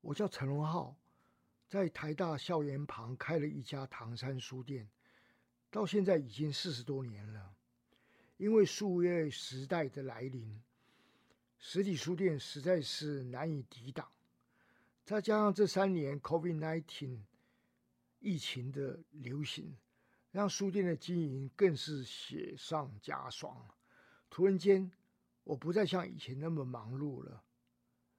我叫陈荣浩，在台大校园旁开了一家唐山书店，到现在已经四十多年了。因为数位时代的来临，实体书店实在是难以抵挡。再加上这三年 COVID-19 疫情的流行，让书店的经营更是雪上加霜。突然间，我不再像以前那么忙碌了。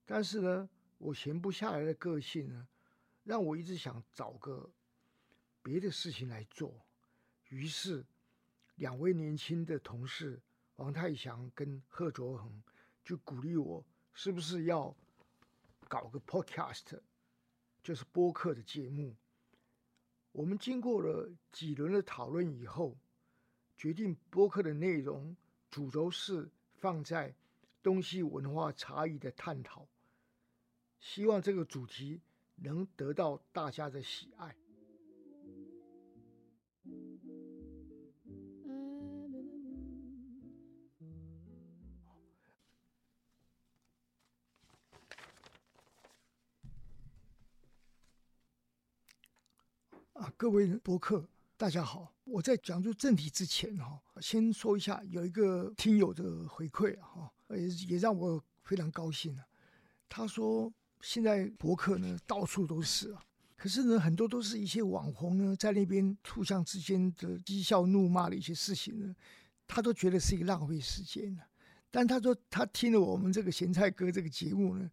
但是呢，我闲不下来的个性呢，让我一直想找个别的事情来做。于是，两位年轻的同事王太祥跟贺卓恒就鼓励我，是不是要搞个 podcast，就是播客的节目。我们经过了几轮的讨论以后，决定播客的内容主轴是放在东西文化差异的探讨。希望这个主题能得到大家的喜爱。啊，各位博客，大家好！我在讲出正题之前哈，先说一下有一个听友的回馈哈，也也让我非常高兴啊。他说。现在博客呢到处都是啊，可是呢很多都是一些网红呢在那边互相之间的讥笑怒骂的一些事情呢，他都觉得是一个浪费时间的。但他说他听了我们这个咸菜哥这个节目呢，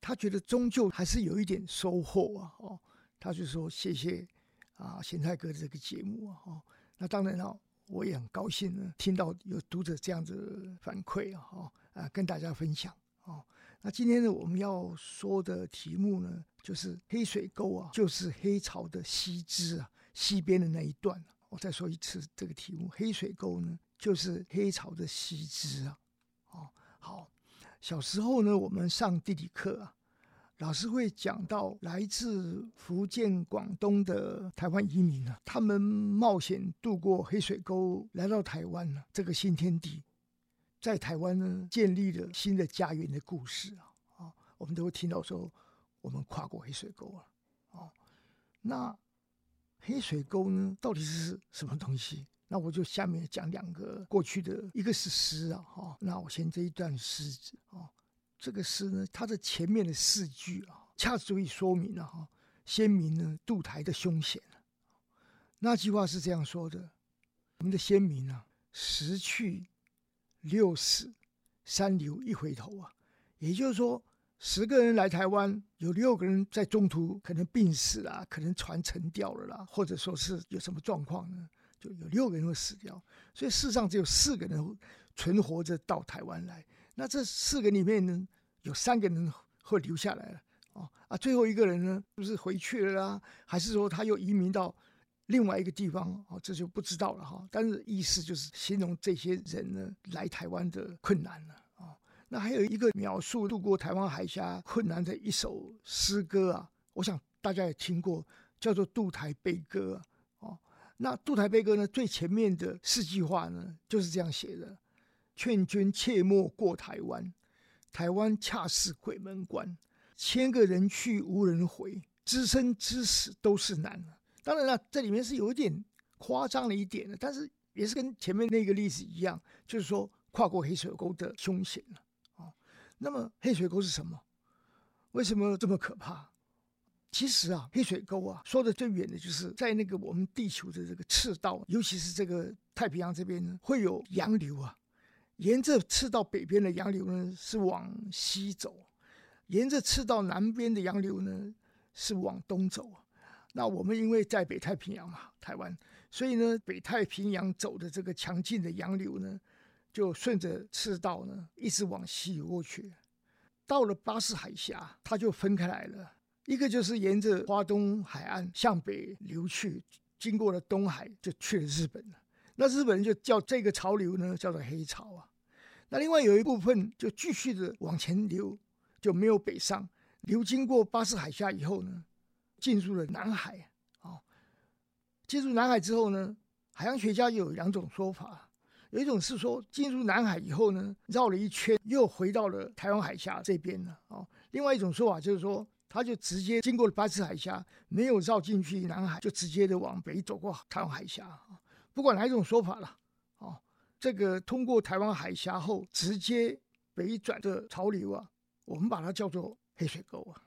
他觉得终究还是有一点收获啊。哦，他就说谢谢啊咸菜哥这个节目啊。哦，那当然了，我也很高兴呢，听到有读者这样子反馈啊。哦，啊跟大家分享。哦，那今天呢，我们要说的题目呢，就是黑水沟啊，就是黑潮的西支啊，西边的那一段。我再说一次这个题目，黑水沟呢，就是黑潮的西支啊。哦，好，小时候呢，我们上地理课啊，老师会讲到来自福建、广东的台湾移民啊，他们冒险渡过黑水沟来到台湾呢，这个新天地。在台湾呢，建立了新的家园的故事啊啊，我们都会听到说，我们跨过黑水沟了啊。那黑水沟呢，到底是什么东西？那我就下面讲两个过去的，一个是诗啊哈。那我先这一段诗啊，这个诗呢，它的前面的四句啊，恰足以说明了哈，先民呢渡台的凶险。那句话是这样说的：我们的先民啊，识去。六死三留一回头啊，也就是说，十个人来台湾，有六个人在中途可能病死了，可能船沉掉了啦，或者说是有什么状况呢？就有六个人会死掉，所以世上只有四个人存活着到台湾来。那这四个里面呢，有三个人会留下来了哦啊，最后一个人呢，不是回去了啦，还是说他又移民到？另外一个地方哦，这就不知道了哈。但是意思就是形容这些人呢来台湾的困难了啊。那还有一个描述渡过台湾海峡困难的一首诗歌啊，我想大家也听过，叫做《渡台悲歌》啊。哦，那《渡台悲歌》呢，最前面的四句话呢就是这样写的：劝君切莫过台湾，台湾恰似鬼门关，千个人去无人回，知生知死都是难当然了，这里面是有一点夸张了一点的，但是也是跟前面那个例子一样，就是说跨过黑水沟的凶险了啊。那么黑水沟是什么？为什么这么可怕？其实啊，黑水沟啊，说的最远的就是在那个我们地球的这个赤道，尤其是这个太平洋这边呢，会有洋流啊。沿着赤道北边的洋流呢是往西走，沿着赤道南边的洋流呢是往东走啊。那我们因为在北太平洋嘛，台湾，所以呢，北太平洋走的这个强劲的洋流呢，就顺着赤道呢，一直往西游过去。到了巴士海峡，它就分开来了。一个就是沿着华东海岸向北流去，经过了东海，就去了日本了。那日本人就叫这个潮流呢，叫做黑潮啊。那另外有一部分就继续的往前流，就没有北上，流经过巴士海峡以后呢。进入了南海啊！进入南海之后呢，海洋学家有两种说法，有一种是说进入南海以后呢，绕了一圈又回到了台湾海峡这边了啊。另外一种说法就是说，它就直接经过了巴士海峡，没有绕进去南海，就直接的往北走过台湾海峡啊。不管哪一种说法了，哦，这个通过台湾海峡后直接北转的潮流啊，我们把它叫做黑水沟啊。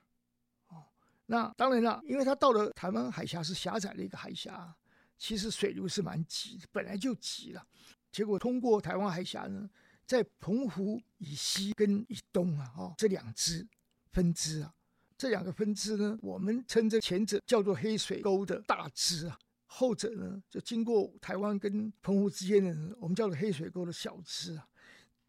那当然了，因为它到了台湾海峡是狭窄的一个海峡，其实水流是蛮急的，本来就急了。结果通过台湾海峡呢，在澎湖以西跟以东啊，哦，这两支分支啊，这两个分支呢，我们称这前者叫做黑水沟的大支啊。后者呢，就经过台湾跟澎湖之间的，我们叫做黑水沟的小支啊。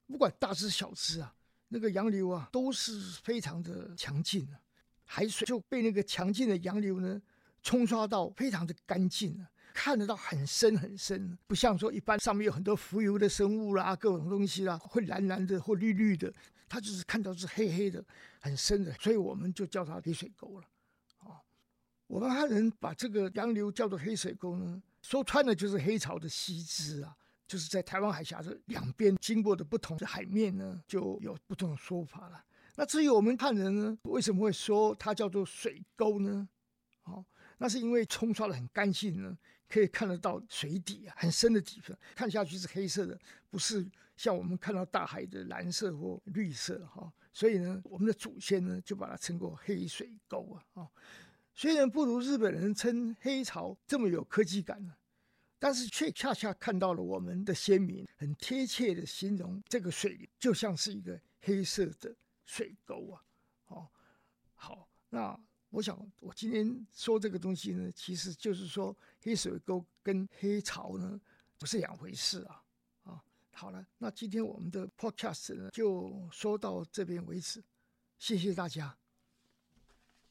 不管大支小支啊，那个洋流啊都是非常的强劲啊，海水就被那个强劲的洋流呢冲刷到非常的干净啊，看得到很深很深，不像说一般上面有很多浮游的生物啦，各种东西啦，会蓝蓝的或绿绿的，它就是看到是黑黑的很深的，所以我们就叫它黑水沟了。我们汉人把这个洋流叫做黑水沟呢，说穿了就是黑潮的西支啊，就是在台湾海峡的两边经过的不同的海面呢，就有不同的说法了。那至于我们汉人呢，为什么会说它叫做水沟呢？哦，那是因为冲刷的很干净呢，可以看得到水底啊，很深的底分，看下去是黑色的，不是像我们看到大海的蓝色或绿色哈。所以呢，我们的祖先呢就把它称作黑水沟啊，哦。虽然不如日本人称黑潮这么有科技感呢，但是却恰恰看到了我们的先民很贴切的形容这个水就像是一个黑色的水沟啊！哦，好，那我想我今天说这个东西呢，其实就是说黑水沟跟黑潮呢不是两回事啊！啊，好了，那今天我们的 podcast 呢就说到这边为止，谢谢大家。